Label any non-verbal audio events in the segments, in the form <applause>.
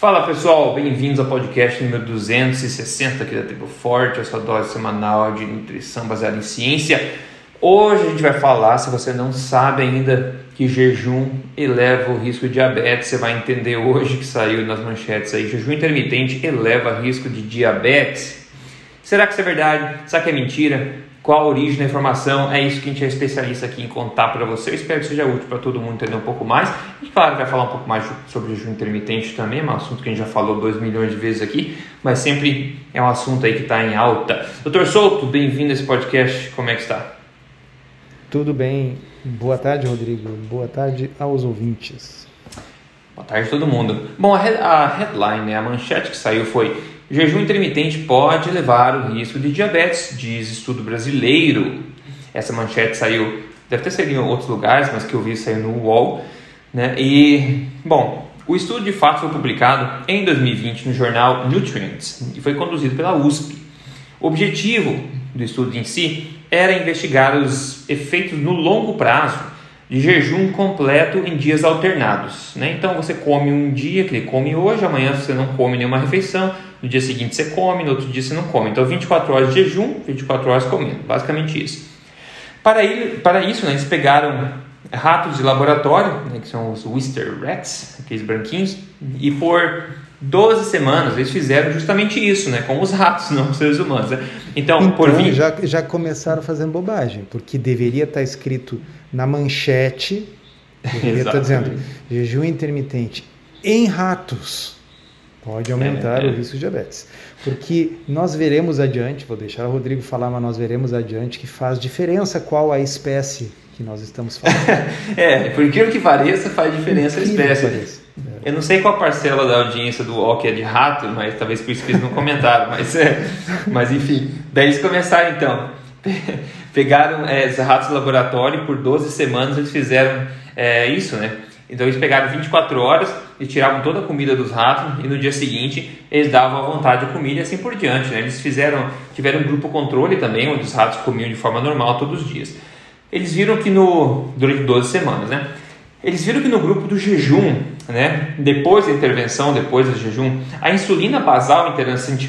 Fala pessoal, bem-vindos ao podcast número 260 aqui da Tribo Forte, a sua dose semanal de nutrição baseada em ciência. Hoje a gente vai falar, se você não sabe ainda, que jejum eleva o risco de diabetes. Você vai entender hoje que saiu nas manchetes aí, jejum intermitente eleva risco de diabetes. Será que isso é verdade? Será que é mentira? Qual a origem da informação, é isso que a gente é especialista aqui em contar para você. Eu espero que seja útil para todo mundo entender um pouco mais. E claro, vai falar um pouco mais sobre jejum intermitente também, é um assunto que a gente já falou 2 milhões de vezes aqui, mas sempre é um assunto aí que está em alta. Doutor Souto, bem-vindo a esse podcast, como é que está? Tudo bem, boa tarde Rodrigo, boa tarde aos ouvintes. Boa tarde a todo mundo. Bom, a, headline, né, a manchete que saiu foi Jejum intermitente pode levar o risco de diabetes, diz estudo brasileiro. Essa manchete saiu, deve ter saído em outros lugares, mas que eu vi saiu no UOL. Né? E, bom, o estudo de fato foi publicado em 2020 no jornal Nutrients e foi conduzido pela USP. O objetivo do estudo em si era investigar os efeitos no longo prazo de jejum completo em dias alternados. Né? Então você come um dia, que ele come hoje, amanhã você não come nenhuma refeição, no dia seguinte você come, no outro dia você não come. Então 24 horas de jejum, 24 horas comendo, basicamente isso. Para, ele, para isso, né, eles pegaram ratos de laboratório, né, que são os Wister Rats, aqueles branquinhos, e por 12 semanas eles fizeram justamente isso, né, com os ratos, <laughs> não os seres humanos. Né? Então, então por 20... já, já começaram fazendo bobagem, porque deveria estar escrito na manchete, deveria estar dizendo jejum intermitente em ratos pode aumentar é, é. o risco de diabetes. Porque nós veremos adiante, vou deixar o Rodrigo falar, mas nós veremos adiante que faz diferença qual a espécie que nós estamos falando. <laughs> é, por incrível que pareça, faz diferença a espécie. Eu não sei qual parcela da audiência do O que é de rato, mas talvez por isso que eles não comentaram, <laughs> mas, é, mas enfim. Daí eles começaram então. <laughs> Pegaram é, os ratos do laboratório por 12 semanas eles fizeram é, isso, né? Então eles pegaram 24 horas e tiravam toda a comida dos ratos e no dia seguinte eles davam à vontade a comida e assim por diante. Né? Eles fizeram, tiveram um grupo controle também, onde os ratos comiam de forma normal todos os dias. Eles viram que no durante 12 semanas, né? Eles viram que no grupo do jejum, né, depois da intervenção, depois do jejum, a insulina basal,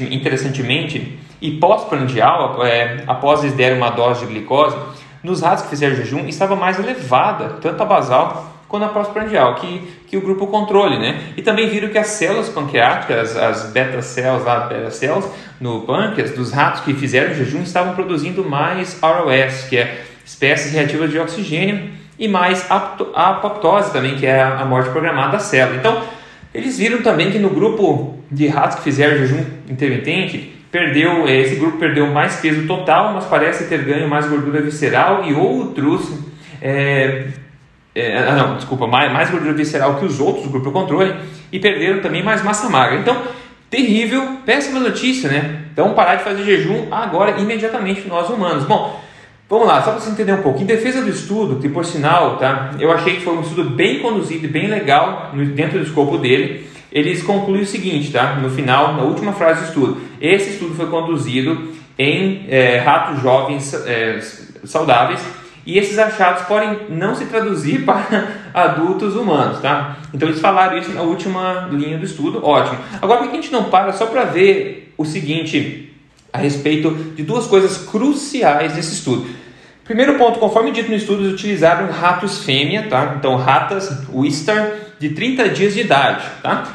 interessantemente, e pós-prandial, é, após eles derem uma dose de glicose, nos ratos que fizeram jejum estava mais elevada, tanto a basal quanto a pós-prandial, que, que o grupo controle, né? E também viram que as células pancreáticas, as beta-cells, beta-cells no pâncreas dos ratos que fizeram jejum estavam produzindo mais ROS, que é espécies reativas de oxigênio, e mais apoptose também, que é a morte programada da célula. Então, eles viram também que no grupo de ratos que fizeram jejum intermitente, perdeu eh, esse grupo perdeu mais peso total, mas parece ter ganho mais gordura visceral e outros é, é, ah, não, desculpa, mais, mais gordura visceral que os outros do grupo controle e perderam também mais massa magra. Então, terrível, péssima notícia, né? Então, parar de fazer jejum agora, imediatamente, nós humanos. Bom, vamos lá, só para você entender um pouco. Em defesa do estudo, que por sinal, tá? Eu achei que foi um estudo bem conduzido e bem legal dentro do escopo dele. Eles concluem o seguinte, tá? No final, na última frase do estudo. Esse estudo foi conduzido em é, ratos jovens é, saudáveis e esses achados podem não se traduzir <laughs> para adultos humanos, tá? Então eles falaram isso na última linha do estudo, ótimo. Agora por que a gente não para só para ver o seguinte a respeito de duas coisas cruciais desse estudo? Primeiro ponto, conforme dito no estudo, eles utilizaram ratos fêmea, tá? Então ratas Wistar de 30 dias de idade, tá?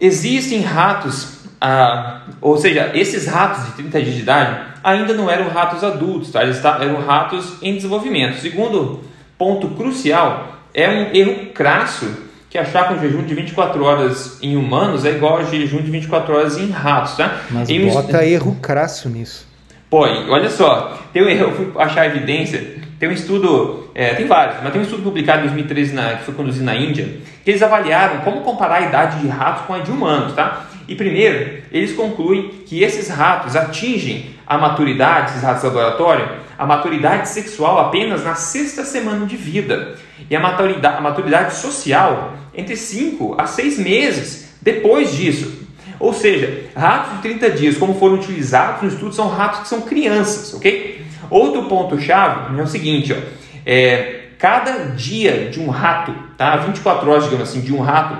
Existem ratos ah, ou seja, esses ratos de 30 dias de idade ainda não eram ratos adultos, tá? eles eram ratos em desenvolvimento. Segundo ponto crucial é um erro crasso que achar que um jejum de 24 horas em humanos é igual a jejum de 24 horas em ratos, tá? Mas em bota erro crasso nisso. Pô, olha só, tem um erro, eu fui achar evidência, tem um estudo, é, tem vários, mas tem um estudo publicado em 2013 na, que foi conduzido na Índia, que eles avaliaram como comparar a idade de ratos com a de humanos, tá? E primeiro, eles concluem que esses ratos atingem a maturidade, esses ratos de laboratório, a maturidade sexual apenas na sexta semana de vida e a maturidade, a maturidade social entre 5 a 6 meses depois disso. Ou seja, ratos de 30 dias, como foram utilizados no estudo, são ratos que são crianças, ok? Outro ponto-chave é o seguinte, ó, é, cada dia de um rato, tá? 24 horas, digamos assim, de um rato,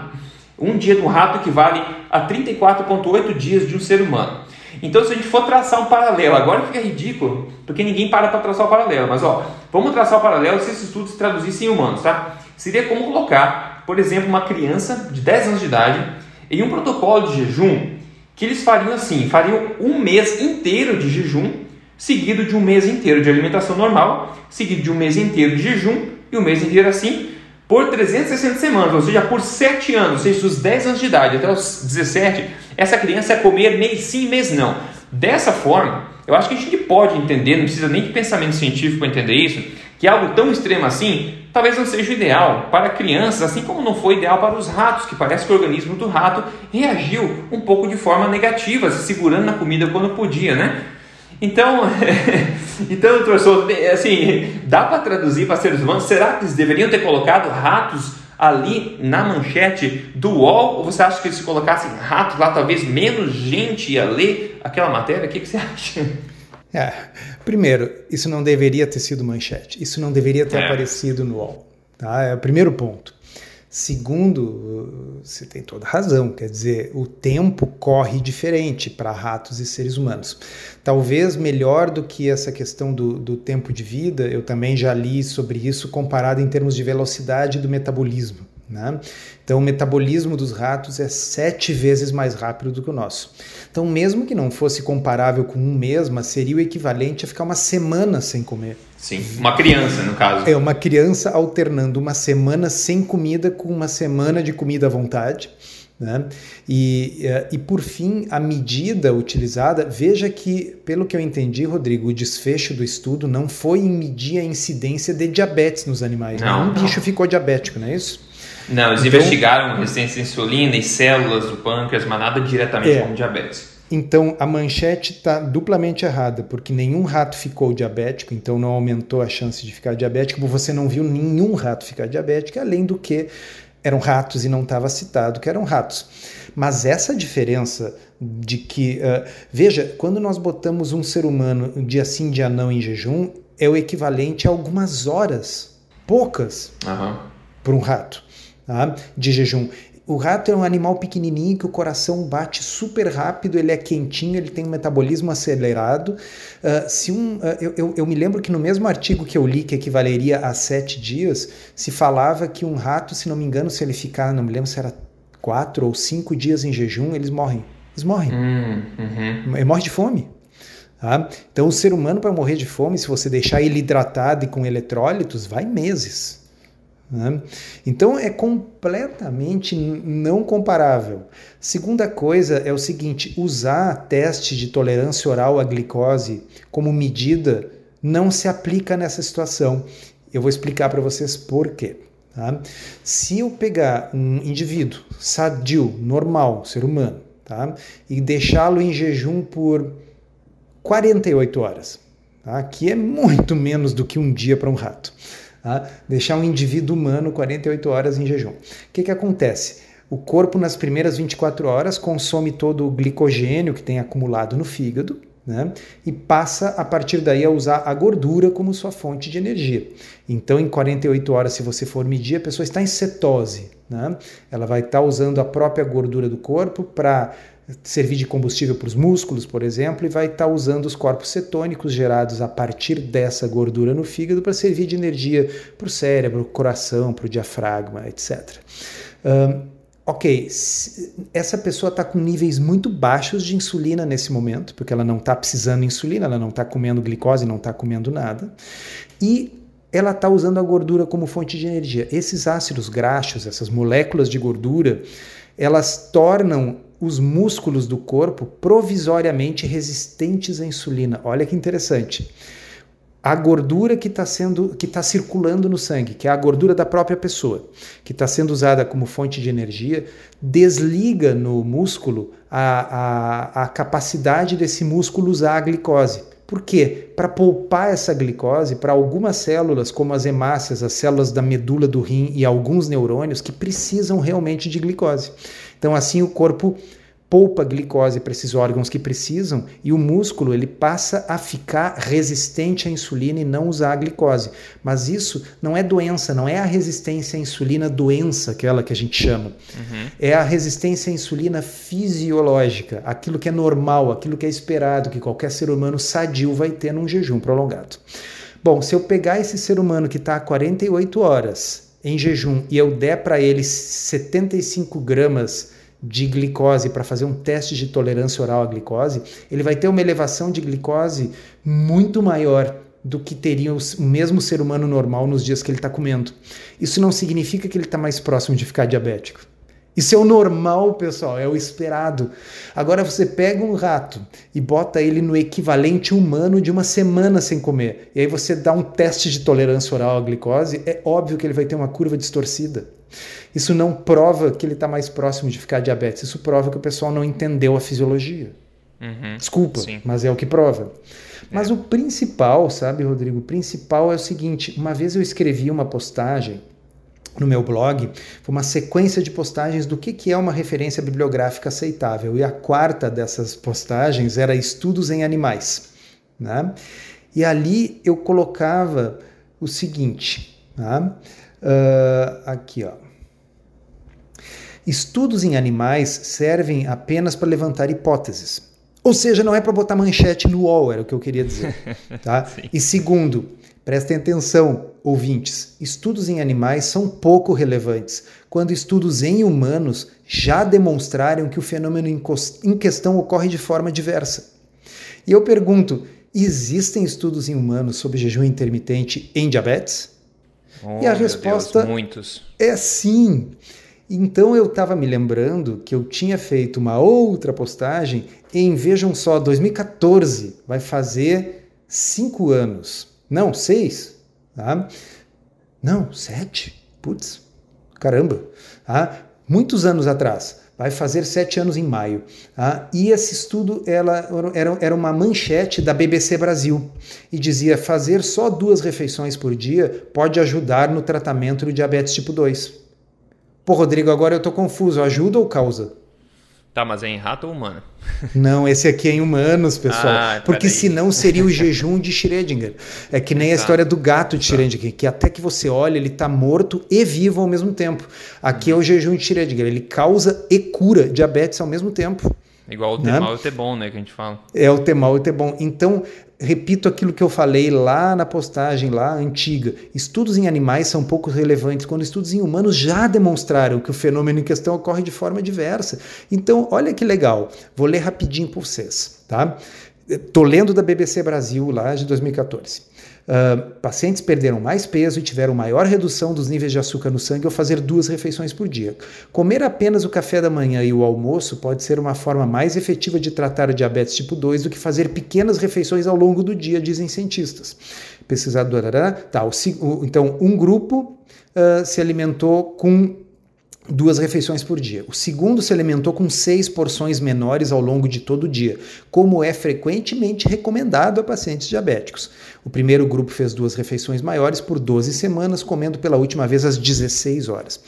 Um dia do rato equivale a 34,8 dias de um ser humano. Então, se a gente for traçar um paralelo, agora fica ridículo, porque ninguém para para traçar o paralelo, mas ó, vamos traçar o paralelo se esses estudos se traduzissem em humanos, tá? Seria como colocar, por exemplo, uma criança de 10 anos de idade em um protocolo de jejum que eles fariam assim: fariam um mês inteiro de jejum, seguido de um mês inteiro de alimentação normal, seguido de um mês inteiro de jejum e um mês inteiro assim, por 360 semanas, ou seja, por 7 anos, seja, dos 10 anos de idade até os 17, essa criança ia comer mês sim, mês não. Dessa forma, eu acho que a gente pode entender, não precisa nem de pensamento científico para entender isso, que algo tão extremo assim talvez não seja ideal para crianças, assim como não foi ideal para os ratos, que parece que o organismo do rato reagiu um pouco de forma negativa, se segurando na comida quando podia, né? Então, <laughs> então, doutor assim, dá para traduzir para seres humanos? Será que eles deveriam ter colocado ratos ali na manchete do UOL? Ou você acha que se colocassem ratos lá, talvez menos gente ia ler aquela matéria? O que, que você acha? É, primeiro, isso não deveria ter sido manchete, isso não deveria ter é. aparecido no UOL. Tá? É o primeiro ponto. Segundo, você tem toda razão, quer dizer, o tempo corre diferente para ratos e seres humanos. Talvez melhor do que essa questão do, do tempo de vida, eu também já li sobre isso comparado em termos de velocidade do metabolismo. Né? Então, o metabolismo dos ratos é sete vezes mais rápido do que o nosso. Então, mesmo que não fosse comparável com um mês, mas seria o equivalente a ficar uma semana sem comer. Sim, uma criança, no caso. É, uma criança alternando uma semana sem comida com uma semana de comida à vontade. Né? E, eh, e por fim, a medida utilizada, veja que, pelo que eu entendi, Rodrigo, o desfecho do estudo não foi em medir a incidência de diabetes nos animais. Não, Nenhum bicho ficou diabético, não é isso? Não, eles então, investigaram resistência à insulina e células do pâncreas, mas nada diretamente é, com diabetes. Então a manchete está duplamente errada, porque nenhum rato ficou diabético, então não aumentou a chance de ficar diabético. Você não viu nenhum rato ficar diabético, além do que eram ratos e não estava citado que eram ratos. Mas essa diferença de que, uh, veja, quando nós botamos um ser humano dia sim, dia não em jejum, é o equivalente a algumas horas, poucas, uhum. para um rato tá? de jejum. O rato é um animal pequenininho que o coração bate super rápido, ele é quentinho, ele tem um metabolismo acelerado. Uh, se um, uh, eu, eu, eu, me lembro que no mesmo artigo que eu li, que equivaleria a sete dias, se falava que um rato, se não me engano, se ele ficar, não me lembro se era quatro ou cinco dias em jejum, eles morrem. Eles morrem. Hum, uhum. Ele morre de fome. Tá? Então, o ser humano, para morrer de fome, se você deixar ele hidratado e com eletrólitos, vai meses. Né? Então é completamente não comparável. Segunda coisa é o seguinte: usar teste de tolerância oral à glicose como medida não se aplica nessa situação. Eu vou explicar para vocês por quê. Tá? Se eu pegar um indivíduo sadio, normal, ser humano, tá? e deixá-lo em jejum por 48 horas, tá? que é muito menos do que um dia para um rato. Tá? Deixar um indivíduo humano 48 horas em jejum. O que, que acontece? O corpo, nas primeiras 24 horas, consome todo o glicogênio que tem acumulado no fígado né? e passa a partir daí a usar a gordura como sua fonte de energia. Então, em 48 horas, se você for medir, a pessoa está em cetose. Né? Ela vai estar usando a própria gordura do corpo para servir de combustível para os músculos, por exemplo, e vai estar tá usando os corpos cetônicos gerados a partir dessa gordura no fígado para servir de energia para o cérebro, para o coração, para o diafragma, etc. Um, ok, essa pessoa está com níveis muito baixos de insulina nesse momento, porque ela não está precisando de insulina, ela não está comendo glicose, não está comendo nada, e ela está usando a gordura como fonte de energia. Esses ácidos graxos, essas moléculas de gordura, elas tornam os músculos do corpo provisoriamente resistentes à insulina. Olha que interessante. A gordura que está sendo, que está circulando no sangue, que é a gordura da própria pessoa, que está sendo usada como fonte de energia, desliga no músculo a, a, a capacidade desse músculo usar a glicose. Por quê? Para poupar essa glicose para algumas células, como as hemácias, as células da medula do rim e alguns neurônios que precisam realmente de glicose. Então, assim, o corpo poupa glicose para esses órgãos que precisam e o músculo ele passa a ficar resistente à insulina e não usar a glicose. Mas isso não é doença, não é a resistência à insulina doença, aquela que a gente chama. Uhum. É a resistência à insulina fisiológica, aquilo que é normal, aquilo que é esperado, que qualquer ser humano sadio vai ter num jejum prolongado. Bom, se eu pegar esse ser humano que está há 48 horas em jejum e eu der para ele 75 gramas de glicose para fazer um teste de tolerância oral à glicose, ele vai ter uma elevação de glicose muito maior do que teria o mesmo ser humano normal nos dias que ele está comendo. Isso não significa que ele está mais próximo de ficar diabético. Isso é o normal, pessoal, é o esperado. Agora você pega um rato e bota ele no equivalente humano de uma semana sem comer, e aí você dá um teste de tolerância oral à glicose, é óbvio que ele vai ter uma curva distorcida. Isso não prova que ele está mais próximo de ficar diabetes, isso prova que o pessoal não entendeu a fisiologia. Uhum, Desculpa, sim. mas é o que prova. Mas é. o principal, sabe, Rodrigo? O principal é o seguinte: uma vez eu escrevi uma postagem no meu blog, foi uma sequência de postagens do que, que é uma referência bibliográfica aceitável. E a quarta dessas postagens era estudos em animais. Né? E ali eu colocava o seguinte, tá? uh, aqui ó. Estudos em animais servem apenas para levantar hipóteses. Ou seja, não é para botar manchete no UOL, era o que eu queria dizer. <laughs> Tá? e segundo, prestem atenção, ouvintes: estudos em animais são pouco relevantes, quando estudos em humanos já demonstraram que o fenômeno em questão ocorre de forma diversa. E eu pergunto: existem estudos em humanos sobre jejum intermitente em diabetes? Oh, e a resposta Deus, muitos. é sim. Então eu estava me lembrando que eu tinha feito uma outra postagem em, vejam só, 2014, vai fazer cinco anos. Não, seis. Tá? Não, sete. Putz, caramba. Tá? Muitos anos atrás. Vai fazer sete anos em maio. Tá? E esse estudo ela, era, era uma manchete da BBC Brasil e dizia fazer só duas refeições por dia pode ajudar no tratamento do diabetes tipo 2. Pô, Rodrigo, agora eu tô confuso. Ajuda ou causa? Tá, mas é em rato ou humano? <laughs> Não, esse aqui é em humanos, pessoal. Ah, porque senão seria o jejum de Schrödinger. É que nem a tá. história do gato de tá. Schrödinger, que até que você olha, ele está morto e vivo ao mesmo tempo. Aqui é o jejum de Schrödinger. Ele causa e cura diabetes ao mesmo tempo. Igual o ter né? mal e o ter bom, né? Que a gente fala. É o ter mal e o ter bom. Então, repito aquilo que eu falei lá na postagem lá antiga. Estudos em animais são pouco relevantes quando estudos em humanos já demonstraram que o fenômeno em questão ocorre de forma diversa. Então, olha que legal. Vou ler rapidinho para vocês, tá? Tô lendo da BBC Brasil lá de 2014. Pacientes perderam mais peso e tiveram maior redução dos níveis de açúcar no sangue ao fazer duas refeições por dia. Comer apenas o café da manhã e o almoço pode ser uma forma mais efetiva de tratar o diabetes tipo 2 do que fazer pequenas refeições ao longo do dia, dizem cientistas. Pesquisador, tá, o, então um grupo uh, se alimentou com duas refeições por dia. O segundo se alimentou com seis porções menores ao longo de todo o dia, como é frequentemente recomendado a pacientes diabéticos. O primeiro grupo fez duas refeições maiores por 12 semanas, comendo pela última vez às 16 horas.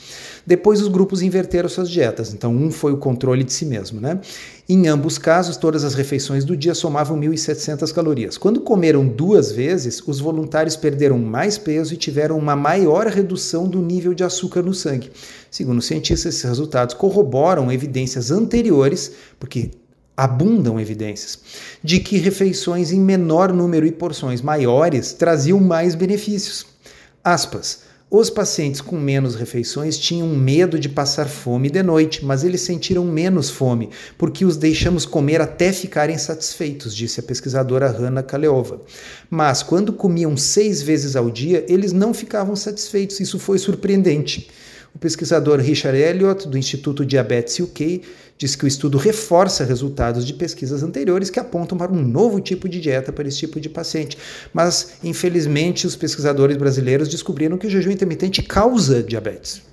Depois os grupos inverteram suas dietas, então um foi o controle de si mesmo, né? Em ambos casos, todas as refeições do dia somavam 1.700 calorias. Quando comeram duas vezes, os voluntários perderam mais peso e tiveram uma maior redução do nível de açúcar no sangue. Segundo cientistas, esses resultados corroboram evidências anteriores, porque abundam evidências, de que refeições em menor número e porções maiores traziam mais benefícios. Aspas. Os pacientes com menos refeições tinham medo de passar fome de noite, mas eles sentiram menos fome, porque os deixamos comer até ficarem satisfeitos, disse a pesquisadora Hanna Kaleova. Mas quando comiam seis vezes ao dia, eles não ficavam satisfeitos. Isso foi surpreendente. O pesquisador Richard Elliott, do Instituto Diabetes UK, diz que o estudo reforça resultados de pesquisas anteriores que apontam para um novo tipo de dieta para esse tipo de paciente. Mas, infelizmente, os pesquisadores brasileiros descobriram que o jejum intermitente causa diabetes.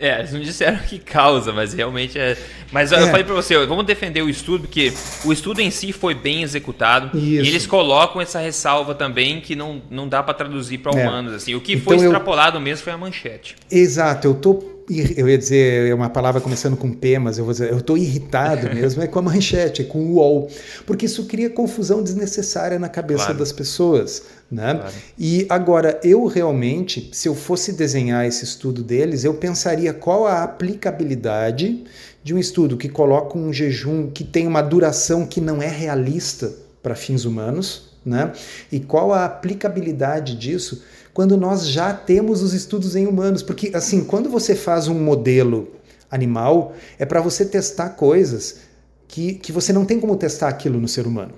É, eles não disseram que causa, mas realmente é. Mas é. eu falei para você, vamos defender o estudo, porque o estudo em si foi bem executado. Isso. E eles colocam essa ressalva também que não, não dá para traduzir para é. humanos. assim O que então foi extrapolado eu... mesmo foi a manchete. Exato, eu tô eu ia dizer é uma palavra começando com P, mas eu vou dizer, eu estou irritado <laughs> mesmo, é com a manchete, é com o UOL, porque isso cria confusão desnecessária na cabeça claro. das pessoas. Né? Claro. E agora, eu realmente, se eu fosse desenhar esse estudo deles, eu pensaria qual a aplicabilidade de um estudo que coloca um jejum que tem uma duração que não é realista para fins humanos, né? E qual a aplicabilidade disso quando nós já temos os estudos em humanos? Porque assim, quando você faz um modelo animal, é para você testar coisas que, que você não tem como testar aquilo no ser humano.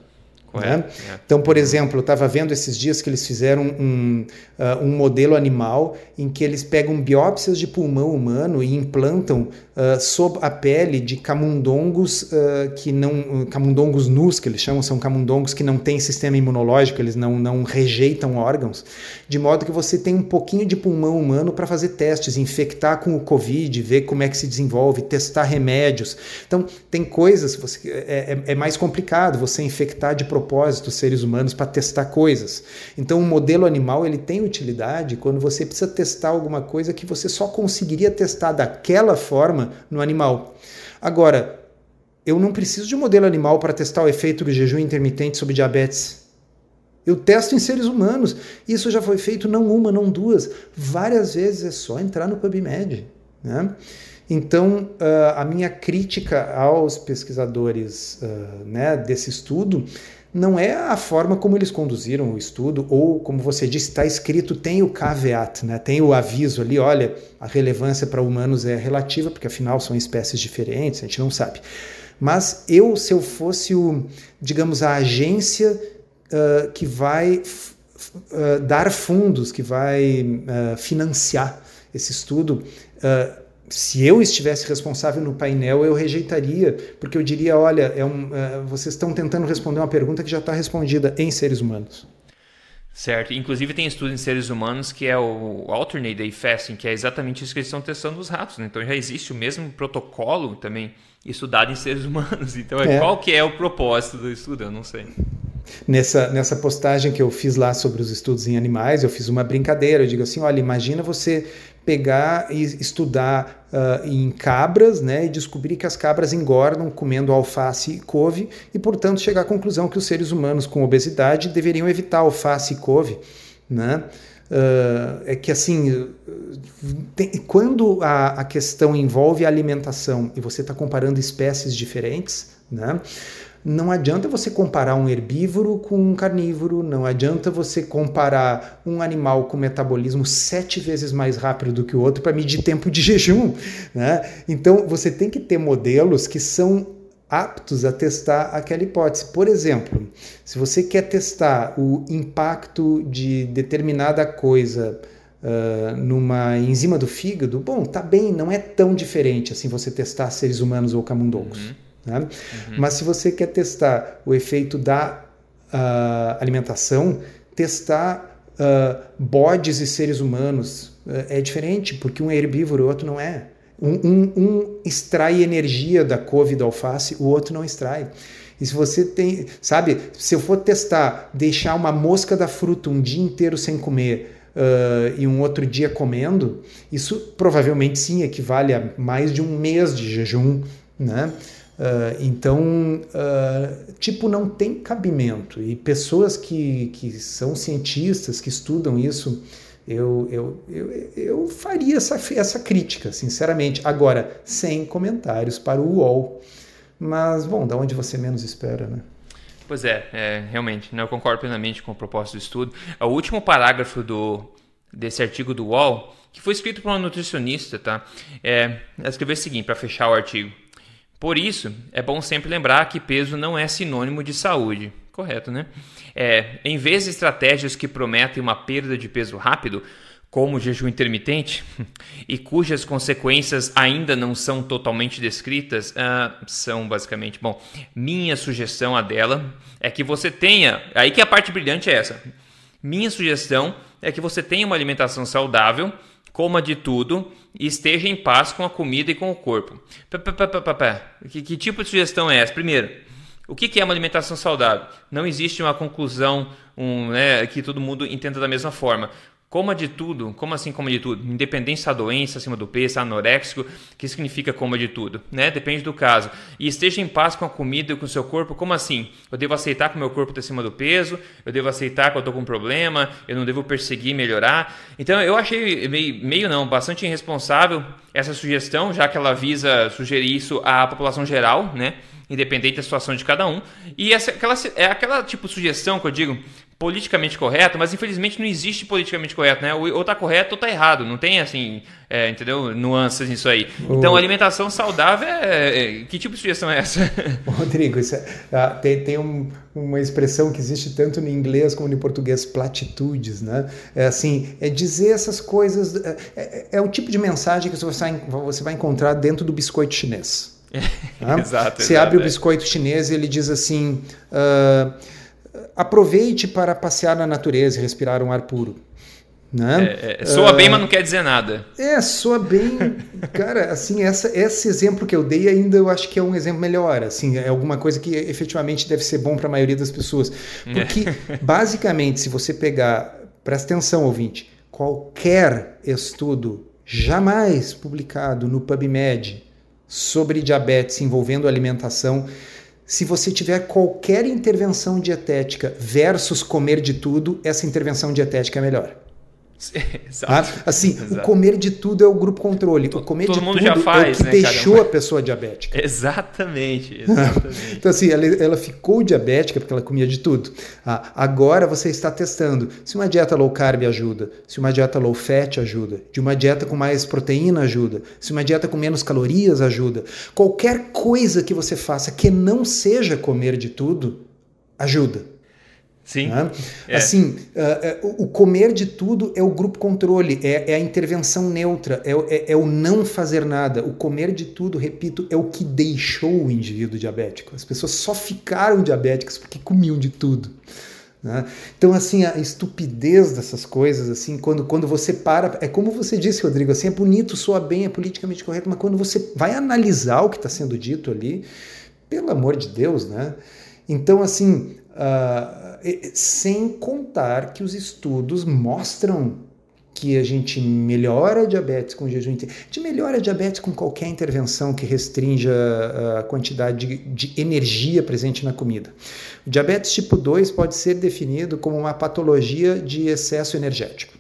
Né? É. Então, por exemplo, eu estava vendo esses dias que eles fizeram um, uh, um modelo animal em que eles pegam biópsias de pulmão humano e implantam uh, sob a pele de camundongos uh, que não camundongos nus que eles chamam são camundongos que não têm sistema imunológico eles não, não rejeitam órgãos de modo que você tem um pouquinho de pulmão humano para fazer testes infectar com o covid ver como é que se desenvolve testar remédios então tem coisas você, é, é, é mais complicado você infectar de propósito seres humanos para testar coisas então o modelo animal ele tem utilidade quando você precisa testar alguma coisa que você só conseguiria testar daquela forma no animal. Agora, eu não preciso de um modelo animal para testar o efeito do jejum intermitente sobre diabetes. Eu testo em seres humanos. Isso já foi feito não uma, não duas, várias vezes. É só entrar no PubMed. Né? Então, uh, a minha crítica aos pesquisadores uh, né, desse estudo não é a forma como eles conduziram o estudo, ou como você disse, está escrito, tem o caveat, né? tem o aviso ali, olha, a relevância para humanos é relativa, porque afinal são espécies diferentes, a gente não sabe. Mas eu, se eu fosse o, digamos, a agência uh, que vai uh, dar fundos, que vai uh, financiar esse estudo, se eu estivesse responsável no painel, eu rejeitaria, porque eu diria: olha, é um, uh, vocês estão tentando responder uma pergunta que já está respondida em seres humanos. Certo. Inclusive tem estudo em seres humanos que é o Alternate Day Fasting, que é exatamente isso que eles estão testando nos ratos. Né? Então já existe o mesmo protocolo também estudado em seres humanos. <laughs> Então é. qual que é o propósito do estudo? Eu não sei. Nessa, nessa postagem que eu fiz lá sobre os estudos em animais, eu fiz uma brincadeira. Eu digo assim: olha, imagina você pegar e estudar uh, em cabras, né, e descobrir que as cabras engordam comendo alface e couve, e portanto chegar à conclusão que os seres humanos com obesidade deveriam evitar alface e couve, né? Uh, é que assim, tem, quando a, a questão envolve a alimentação e você está comparando espécies diferentes, né? Não adianta você comparar um herbívoro com um carnívoro, não adianta você comparar um animal com metabolismo sete vezes mais rápido do que o outro para medir tempo de <laughs> jejum. Né? Então você tem que ter modelos que são aptos a testar aquela hipótese. Por exemplo, se você quer testar o impacto de determinada coisa uh, numa enzima do fígado, bom, tá bem, não é tão diferente assim você testar seres humanos ou camundongos. Uhum. Né? Uhum. Mas se você quer testar o efeito da uh, alimentação, testar uh, bodes e seres humanos uh, é diferente, porque um é herbívoro e o outro não é. Um, um, um, extrai energia da couve da alface, o outro não extrai. E se você tem, sabe, se eu for testar, deixar uma mosca da fruta um dia inteiro sem comer uh, e um outro dia comendo, isso provavelmente sim equivale a mais de um mês de jejum, né? Uh, então, uh, tipo, não tem cabimento. E pessoas que, que são cientistas, que estudam isso, eu, eu, eu, eu faria essa, essa crítica, sinceramente. Agora, sem comentários para o UOL. Mas, bom, da onde você menos espera, né? Pois é, é realmente, né, eu concordo plenamente com o propósito do estudo. O último parágrafo do, desse artigo do UOL, que foi escrito por uma nutricionista, tá? É, ela escreveu o seguinte, para fechar o artigo. Por isso, é bom sempre lembrar que peso não é sinônimo de saúde. Correto, né? É, em vez de estratégias que prometem uma perda de peso rápido, como o jejum intermitente, <laughs> e cujas consequências ainda não são totalmente descritas, ah, são basicamente, bom, minha sugestão a dela é que você tenha, aí que a parte brilhante é essa. Minha sugestão é que você tenha uma alimentação saudável coma de tudo e esteja em paz com a comida e com o corpo. Que, que tipo de sugestão é essa? Primeiro, o que é uma alimentação saudável? Não existe uma conclusão um, né, que todo mundo entenda da mesma forma. Coma de tudo. Como assim coma de tudo? Independente da doença, acima do peso, anoréxico, que significa coma de tudo, né? Depende do caso. E esteja em paz com a comida e com o seu corpo. Como assim? Eu devo aceitar que o meu corpo está acima do peso? Eu devo aceitar que eu estou com um problema? Eu não devo perseguir melhorar? Então eu achei meio, meio não, bastante irresponsável essa sugestão, já que ela visa sugerir isso à população geral, né? Independente da situação de cada um. E essa, aquela, é aquela tipo sugestão que eu digo, politicamente correto, mas infelizmente não existe politicamente correto, né? Ou tá correto ou tá errado, não tem assim, é, entendeu? Nuances nisso aí. Então, alimentação saudável é, é, Que tipo de sugestão é essa? <laughs> Rodrigo, isso é, ah, tem, tem um, uma expressão que existe tanto no inglês como no português, platitudes, né? É assim, é dizer essas coisas. É, é, é o tipo de mensagem que você vai, você vai encontrar dentro do biscoito chinês. Tá? <laughs> exato. Você exato, abre o biscoito chinês e ele diz assim. Uh, aproveite para passear na natureza e respirar um ar puro. Né? É, é, soa uh, bem, mas não quer dizer nada. É, soa bem. <laughs> Cara, assim, essa, esse exemplo que eu dei ainda eu acho que é um exemplo melhor. Assim, é alguma coisa que efetivamente deve ser bom para a maioria das pessoas. Porque, é. <laughs> basicamente, se você pegar, presta atenção, ouvinte, qualquer estudo jamais publicado no PubMed sobre diabetes envolvendo alimentação se você tiver qualquer intervenção dietética versus comer de tudo, essa intervenção dietética é melhor. <laughs> Ah, assim, Exato. o comer de tudo é o grupo controle. O comer Todo de mundo tudo já faz, é o que né, deixou a pessoa diabética. Exatamente, <laughs> exatamente. então, assim, ela, ela, ficou diabética porque ela comia de tudo. Ah, agora você está testando se uma dieta low carb ajuda, se uma dieta low fat ajuda, de uma dieta com mais proteína ajuda, se uma dieta com menos calorias ajuda. Qualquer coisa que você faça que não seja comer de tudo, ajuda. Sim. Né? É. Assim, uh, uh, o comer de tudo é o grupo controle, é, é a intervenção neutra, é, é, é, o não fazer nada. O comer de tudo, repito, é o que deixou o indivíduo diabético. As pessoas só ficaram diabéticas porque comiam de tudo. Né? Então, assim, a estupidez dessas coisas, assim, quando, quando você para, é como você disse, Rodrigo, assim, é bonito, soa bem, é politicamente correto, mas quando você vai analisar o que está sendo dito ali, pelo amor de Deus, né? Então, assim, uh, sem contar que os estudos mostram que a gente melhora a diabetes com jejum intermitente. A gente melhora a diabetes com qualquer intervenção que restrinja a quantidade de, de, energia presente na comida. O diabetes tipo 2 pode ser definido como uma patologia de excesso energético.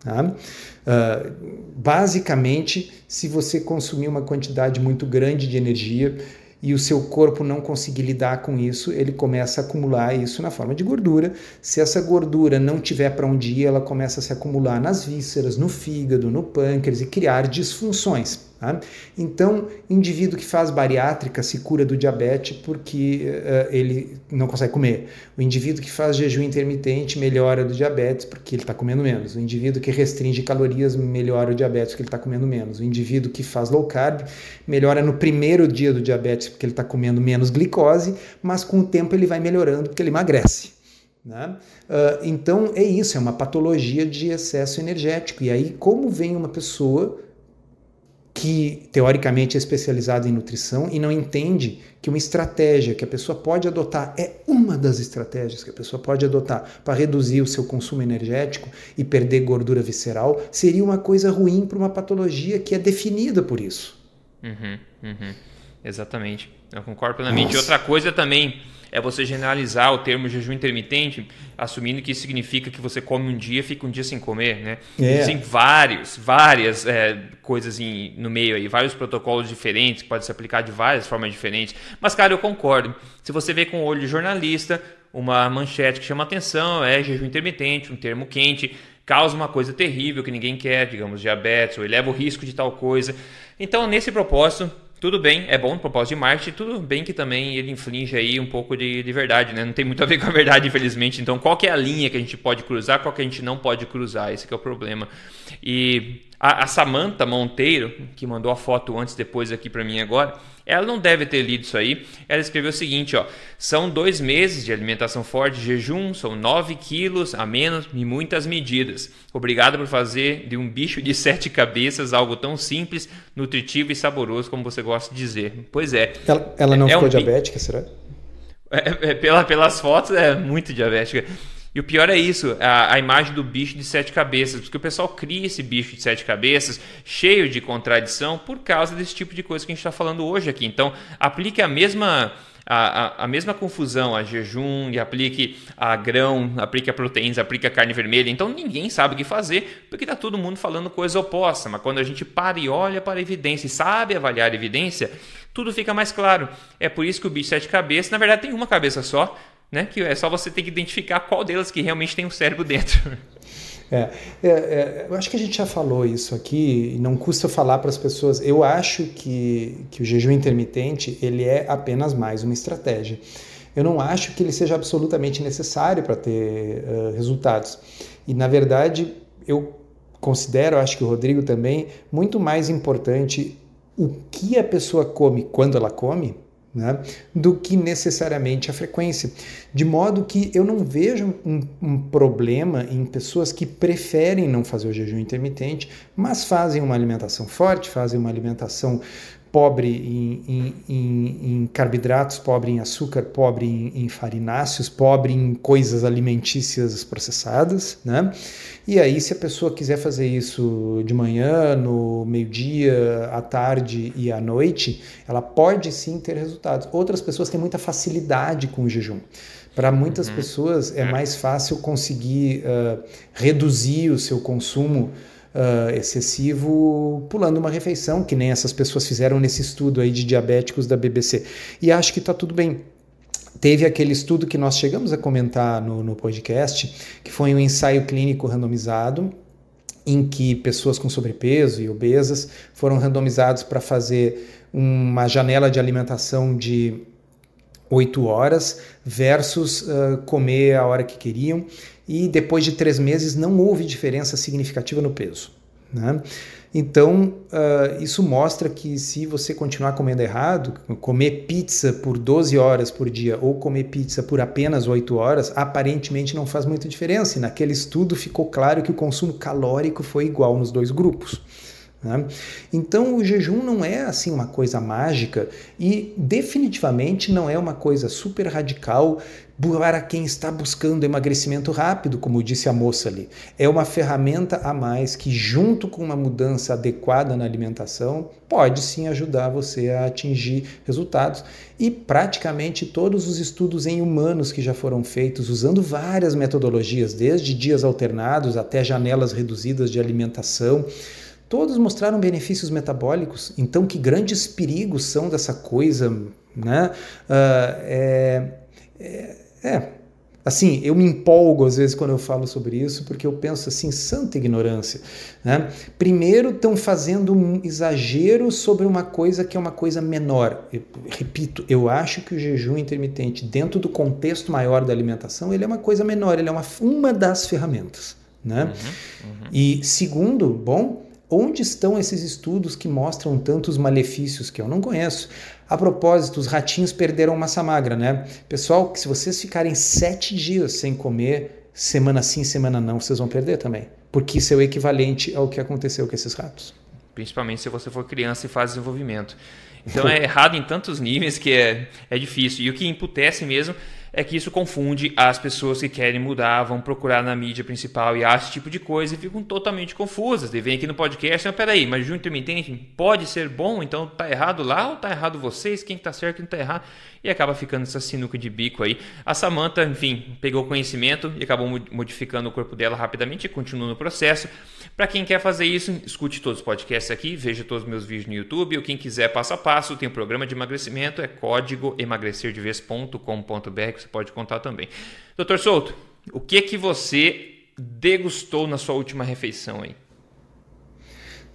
Tá? Uh, basicamente, se você consumir uma quantidade muito grande de energia, e o seu corpo não conseguir lidar com isso, ele começa a acumular isso na forma de gordura. Se essa gordura não tiver para onde ir, ela começa a se acumular nas vísceras, no fígado, no pâncreas e criar disfunções. Tá? Então, indivíduo que faz bariátrica se cura do diabetes porque uh, ele não consegue comer. O indivíduo que faz jejum intermitente melhora do diabetes porque ele está comendo menos. O indivíduo que restringe calorias melhora o diabetes porque ele está comendo menos. O indivíduo que faz low carb melhora no primeiro dia do diabetes porque ele está comendo menos glicose, mas com o tempo ele vai melhorando porque ele emagrece. Né? Uh, então é isso, é uma patologia de excesso energético. E aí, como vem uma pessoa que teoricamente é especializado em nutrição e não entende que uma estratégia que a pessoa pode adotar é uma das estratégias que a pessoa pode adotar para reduzir o seu consumo energético e perder gordura visceral seria uma coisa ruim para uma patologia que é definida por isso. Uhum, uhum. Exatamente, eu concordo plenamente. Nossa. Outra coisa também é você generalizar o termo jejum intermitente, assumindo que isso significa que você come um dia fica um dia sem comer, né? É. Existem vários, várias é, coisas em, no meio aí, vários protocolos diferentes, que pode se aplicar de várias formas diferentes. Mas, cara, eu concordo. Se você vê com o olho de jornalista, uma manchete que chama atenção é jejum intermitente, um termo quente, causa uma coisa terrível que ninguém quer, digamos, diabetes, ou eleva o risco de tal coisa. Então, nesse propósito, tudo bem, é bom no propósito de marketing, tudo bem que também ele inflige aí um pouco de, de, verdade, né? Não tem muito a ver com a verdade, infelizmente. Então, qual é a linha que a gente pode cruzar, qual que a gente não pode cruzar? Esse é o problema. E a, a Samanta Monteiro, que mandou a foto antes depois aqui para mim agora, ela não deve ter lido isso aí. Ela escreveu o seguinte: ó, são dois meses de alimentação forte, jejum, são 9 quilos a menos e muitas medidas. Obrigado por fazer de um bicho de sete cabeças algo tão simples, nutritivo e saboroso como você gosta de dizer. Pois é. Ela, ela não é, ficou um... diabética, será? É, é, pela, pelas fotos é muito diabética. E o pior é isso, a, a, imagem do bicho de sete cabeças, porque o pessoal cria esse bicho de sete cabeças cheio de contradição por causa desse tipo de coisa que a gente está falando hoje aqui. Então, aplique a mesma a, a, a, mesma confusão a jejum e aplique a grão, aplique a proteínas, aplique a carne vermelha. Então ninguém sabe o que fazer porque está todo mundo falando coisa oposta. Mas quando a gente para e olha para a evidência e sabe avaliar a evidência, tudo fica mais claro. É por isso que o bicho sete cabeças, na verdade, tem uma cabeça só, né? Que é só você ter que identificar qual delas que realmente tem um cérebro dentro. <laughs> É, é, é, eu acho que a gente já falou isso aqui e não custa falar para as pessoas. Eu acho que, que o jejum intermitente ele é apenas mais uma estratégia. Eu não acho que ele seja absolutamente necessário para ter uh, resultados. E na verdade eu considero, acho que o Rodrigo também, muito mais importante o que a pessoa come quando ela come né, do que necessariamente a frequência. De modo que eu não vejo um, um, problema em pessoas que preferem não fazer o jejum intermitente, mas fazem uma alimentação forte, fazem uma alimentação pobre em, em, em, em, carboidratos, pobre em açúcar, pobre em, em, farináceos, pobre em coisas alimentícias processadas, né? E aí, se a pessoa quiser fazer isso de manhã, no meio-dia, à tarde e à noite, ela pode sim ter resultados. Outras pessoas têm muita facilidade com o jejum. Para muitas uhum. pessoas é, é mais fácil conseguir uh, reduzir o seu consumo uh, excessivo pulando uma refeição, que nem essas pessoas fizeram nesse estudo aí de diabéticos da BBC. E acho que está tudo bem. Teve aquele estudo que nós chegamos a comentar no, no podcast, que foi um ensaio clínico randomizado, em que pessoas com sobrepeso e obesas foram randomizados para fazer uma janela de alimentação de 8 horas versus uh, comer a hora que queriam e depois de três meses não houve diferença significativa no peso. Né? Então, uh, isso mostra que se você continuar comendo errado, comer pizza por 12 horas por dia ou comer pizza por apenas 8 horas, aparentemente não faz muita diferença. E naquele estudo ficou claro que o consumo calórico foi igual nos dois grupos. Né? Então o jejum não é assim uma coisa mágica e definitivamente não é uma coisa super radical para quem está buscando emagrecimento rápido, como disse a moça ali. É uma ferramenta a mais que, junto com uma mudança adequada na alimentação, pode sim ajudar você a atingir resultados. E praticamente todos os estudos em humanos que já foram feitos, usando várias metodologias, desde dias alternados até janelas reduzidas de alimentação, todos mostraram benefícios metabólicos. Então, que grandes perigos são dessa coisa, né? Uh, é, é, é, assim, eu me empolgo às vezes quando eu falo sobre isso, porque eu penso assim, santa ignorância. Né? Primeiro, estão fazendo um exagero sobre uma coisa que é uma coisa menor. Eu, repito, eu acho que o jejum intermitente, dentro do contexto maior da alimentação, ele é uma coisa menor, ele é uma, uma das ferramentas. Né? Uhum, uhum. E segundo, bom, Onde estão esses estudos que mostram tantos malefícios que eu não conheço? A propósito, os ratinhos perderam massa magra, né? Pessoal, se vocês ficarem sete dias sem comer, semana sim, semana não, vocês vão perder também. Porque isso é o equivalente ao que aconteceu com esses ratos. Principalmente se você for criança e faz desenvolvimento. Então é errado em tantos níveis que é, é difícil. E o que imputece mesmo é que isso confunde as pessoas que querem mudar, vão procurar na mídia principal e acham esse tipo de coisa e ficam totalmente confusas. E vem aqui no podcast, mas peraí, mas junho intermitente pode ser bom, então tá errado lá ou tá errado vocês? Quem tá certo e quem tá errado? E acaba ficando essa sinuca de bico aí. A Samantha, enfim, pegou conhecimento e acabou modificando o corpo dela rapidamente e continua no processo. Para quem quer fazer isso, escute todos os podcasts aqui, veja todos os meus vídeos no YouTube. Ou quem quiser passo a passo, tem um programa de emagrecimento, é código emagrecerdevez.com.br que você pode contar também. Doutor Souto, o que que você degustou na sua última refeição aí?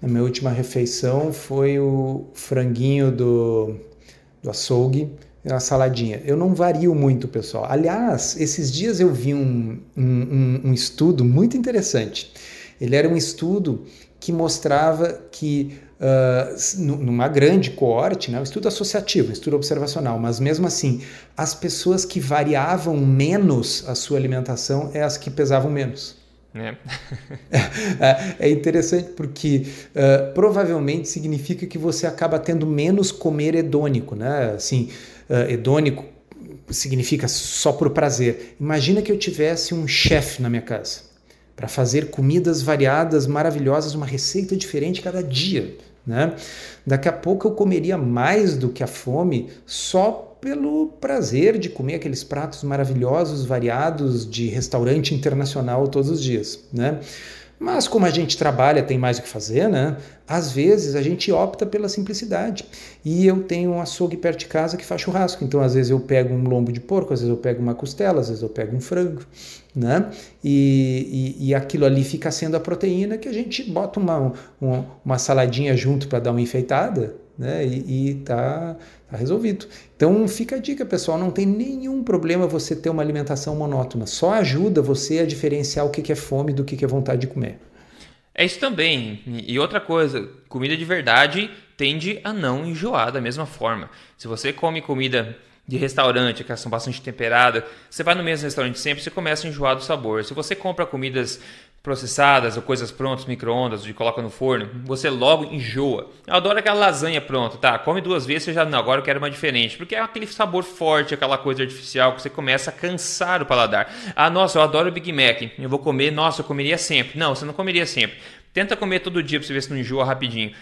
Na minha última refeição foi o franguinho do, do açougue, uma saladinha. Eu não vario muito, pessoal. Aliás, esses dias eu vi um, um, um estudo muito interessante ele era um estudo que mostrava que uh, numa grande coorte, né, um estudo associativo, um estudo observacional, mas mesmo assim, as pessoas que variavam menos a sua alimentação é as que pesavam menos. É. <laughs> é, é interessante porque uh, provavelmente significa que você acaba tendo menos comer hedônico, né? Assim, uh, hedônico significa só por prazer. Imagina que eu tivesse um chefe na minha casa para fazer comidas variadas, maravilhosas, uma receita diferente cada dia. Né? Daqui a pouco eu comeria mais do que a fome só pelo prazer de comer aqueles pratos maravilhosos, variados de restaurante internacional todos os dias. Né? Mas como a gente trabalha, tem mais o que fazer, né? Às vezes a gente opta pela simplicidade. E eu tenho um açougue perto de casa que faz churrasco. Então, às vezes eu pego um lombo de porco, às vezes eu pego uma costela, às vezes eu pego um frango, né? E, e, e aquilo ali fica sendo a proteína que a gente bota uma, uma, uma saladinha junto para dar uma enfeitada, né? E, e tá, tá resolvido. Então fica a dica, pessoal, não tem nenhum problema você ter uma alimentação monótona. Só ajuda você a diferenciar o que é fome do que é vontade de comer. É isso também. E outra coisa, comida de verdade tende a não enjoar da mesma forma. Se você come comida de restaurante, que são bastante temperadas, você vai no mesmo restaurante sempre, você começa a enjoar do sabor. Se você compra comidas processadas ou coisas prontas, micro-ondas, e coloca no forno, você logo enjoa. Eu adoro aquela lasanha pronta, tá? Come duas vezes, você já, não, agora eu quero uma diferente. Porque é aquele sabor forte, aquela coisa artificial que você começa a cansar o paladar. Ah, nossa, eu adoro Big Mac, eu vou comer, nossa, eu comeria sempre. Não, você não comeria sempre. Tenta comer todo dia pra você ver se não enjoa rapidinho.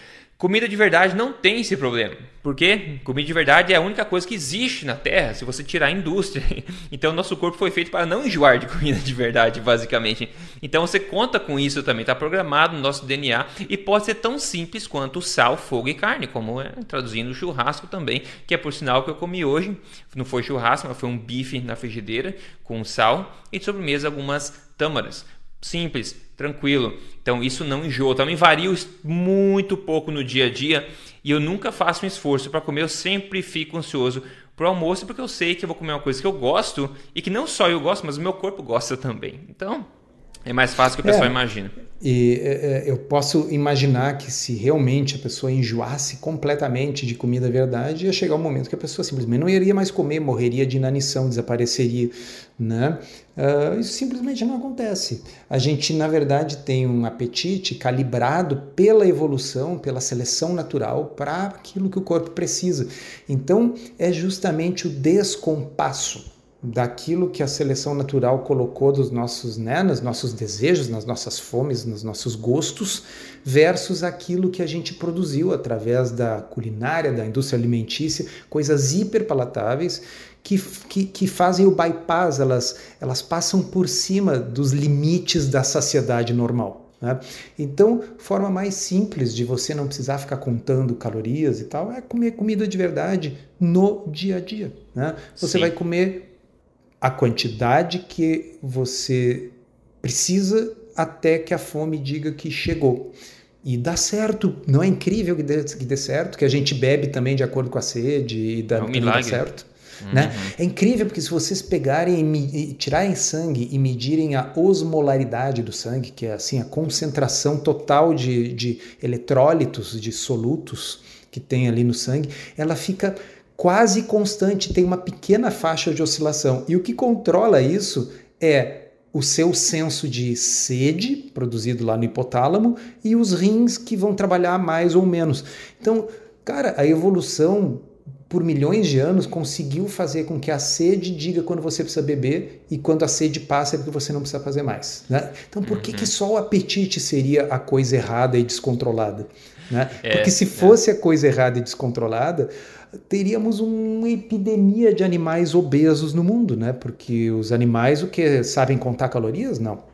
Comida de verdade não tem esse problema. Porque comida de verdade é a única coisa que existe na Terra se você tirar a indústria. <laughs> Então, nosso corpo foi feito para não enjoar de comida de verdade, basicamente. Então, você conta com isso também. Está programado no nosso DNA e pode ser tão simples quanto sal, fogo e carne, como é traduzindo churrasco também, que é por sinal que eu comi hoje. Não foi churrasco, mas foi um bife na frigideira com sal e de sobremesa algumas tâmaras simples, tranquilo. Então isso não enjoa. Também vario muito pouco no dia a dia e eu nunca faço um esforço para comer. Eu sempre fico ansioso pro almoço porque eu sei que eu vou comer uma coisa que eu gosto e que não só eu gosto, mas o meu corpo gosta também. Então é mais fácil que o pessoal é, imagina. E é, é, eu posso imaginar que se realmente a pessoa enjoasse completamente de comida verdade, ia chegar um momento que a pessoa simplesmente não iria mais comer, morreria de inanição, desapareceria. Né? Uh, isso simplesmente não acontece. A gente, na verdade, tem um apetite calibrado pela evolução, pela seleção natural para aquilo que o corpo precisa. Então, é justamente o descompasso daquilo que a seleção natural colocou dos nossos, né, nos nossos desejos, nas nossas fomes, nos nossos gostos, versus aquilo que a gente produziu através da culinária, da indústria alimentícia, coisas hiperpalatáveis que, que, que fazem o bypass, elas, elas passam por cima dos limites da saciedade normal. Né? Então, forma mais simples de você não precisar ficar contando calorias e tal é comer comida de verdade no dia a dia. Né? Você Sim. vai comer a quantidade que você precisa até que a fome diga que chegou. E dá certo, não é incrível que dê, que dê certo, que a gente bebe também de acordo com a sede e dá, é um dá certo. Uhum. Né? É incrível porque se vocês pegarem e tirarem sangue e medirem a osmolaridade do sangue, que é assim a concentração total de, de eletrólitos, de solutos que tem ali no sangue, ela fica quase constante, tem uma pequena faixa de oscilação. E o que controla isso é o seu senso de sede, produzido lá no hipotálamo, e os rins que vão trabalhar mais ou menos. Então, cara, a evolução por milhões de anos conseguiu fazer com que a sede diga quando você precisa beber e quando a sede passa é porque você não precisa fazer mais. Né? Então, por que, que uhum. só o apetite seria a coisa errada e descontrolada? Né? É, porque se é. fosse a coisa errada e descontrolada, teríamos uma epidemia de animais obesos no mundo, né? Porque os animais o que sabem contar calorias? Não.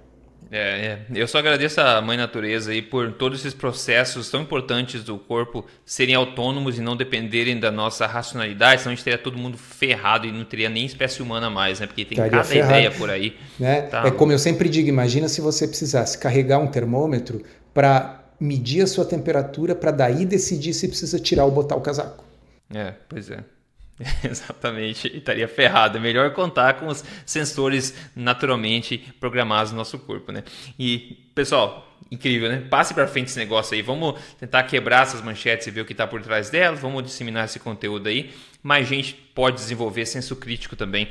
É, é, eu só agradeço a Mãe Natureza aí por todos esses processos tão importantes do corpo serem autônomos e não dependerem da nossa racionalidade, senão a gente teria todo mundo ferrado e não teria nem espécie humana mais, né? Porque tem Estaria cada ferrado. ideia por aí. Né? Tá é como eu sempre digo, imagina se você precisasse carregar um termômetro para medir a sua temperatura, para daí decidir se precisa tirar ou botar o casaco. É, pois é. <laughs> Exatamente, estaria ferrado. É melhor contar com os sensores naturalmente programados no nosso corpo, né? E, pessoal, incrível, né? Passe para frente esse negócio aí. Vamos tentar quebrar essas manchetes e ver o que está por trás delas. Vamos disseminar esse conteúdo aí. Mais gente pode desenvolver senso crítico também.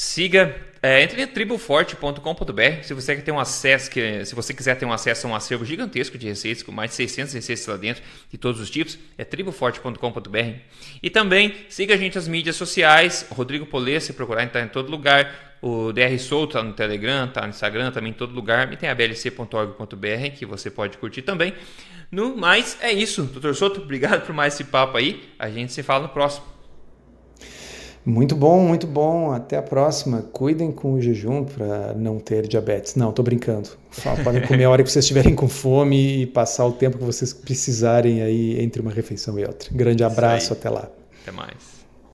Siga, é, entre em triboforte.com.br se você quer ter um acesso, que, se você quiser ter um acesso a um acervo gigantesco de receitas, com mais de 600 receitas lá dentro, de todos os tipos, é triboforte.com.br. E também siga a gente nas mídias sociais, Rodrigo Polê, se procurar, está em todo lugar. O DR Souto está no Telegram, está no Instagram, também em todo lugar. E tem a blc.org.br que você pode curtir também. No mais, é isso. Doutor Souto, obrigado por mais esse papo aí. A gente se fala no próximo. Muito bom, muito bom. Até a próxima. Cuidem com o jejum para não ter diabetes. Não, estou brincando. Podem comer a hora que vocês estiverem com fome e passar o tempo que vocês precisarem aí entre uma refeição e outra. Grande abraço, até lá. Até mais.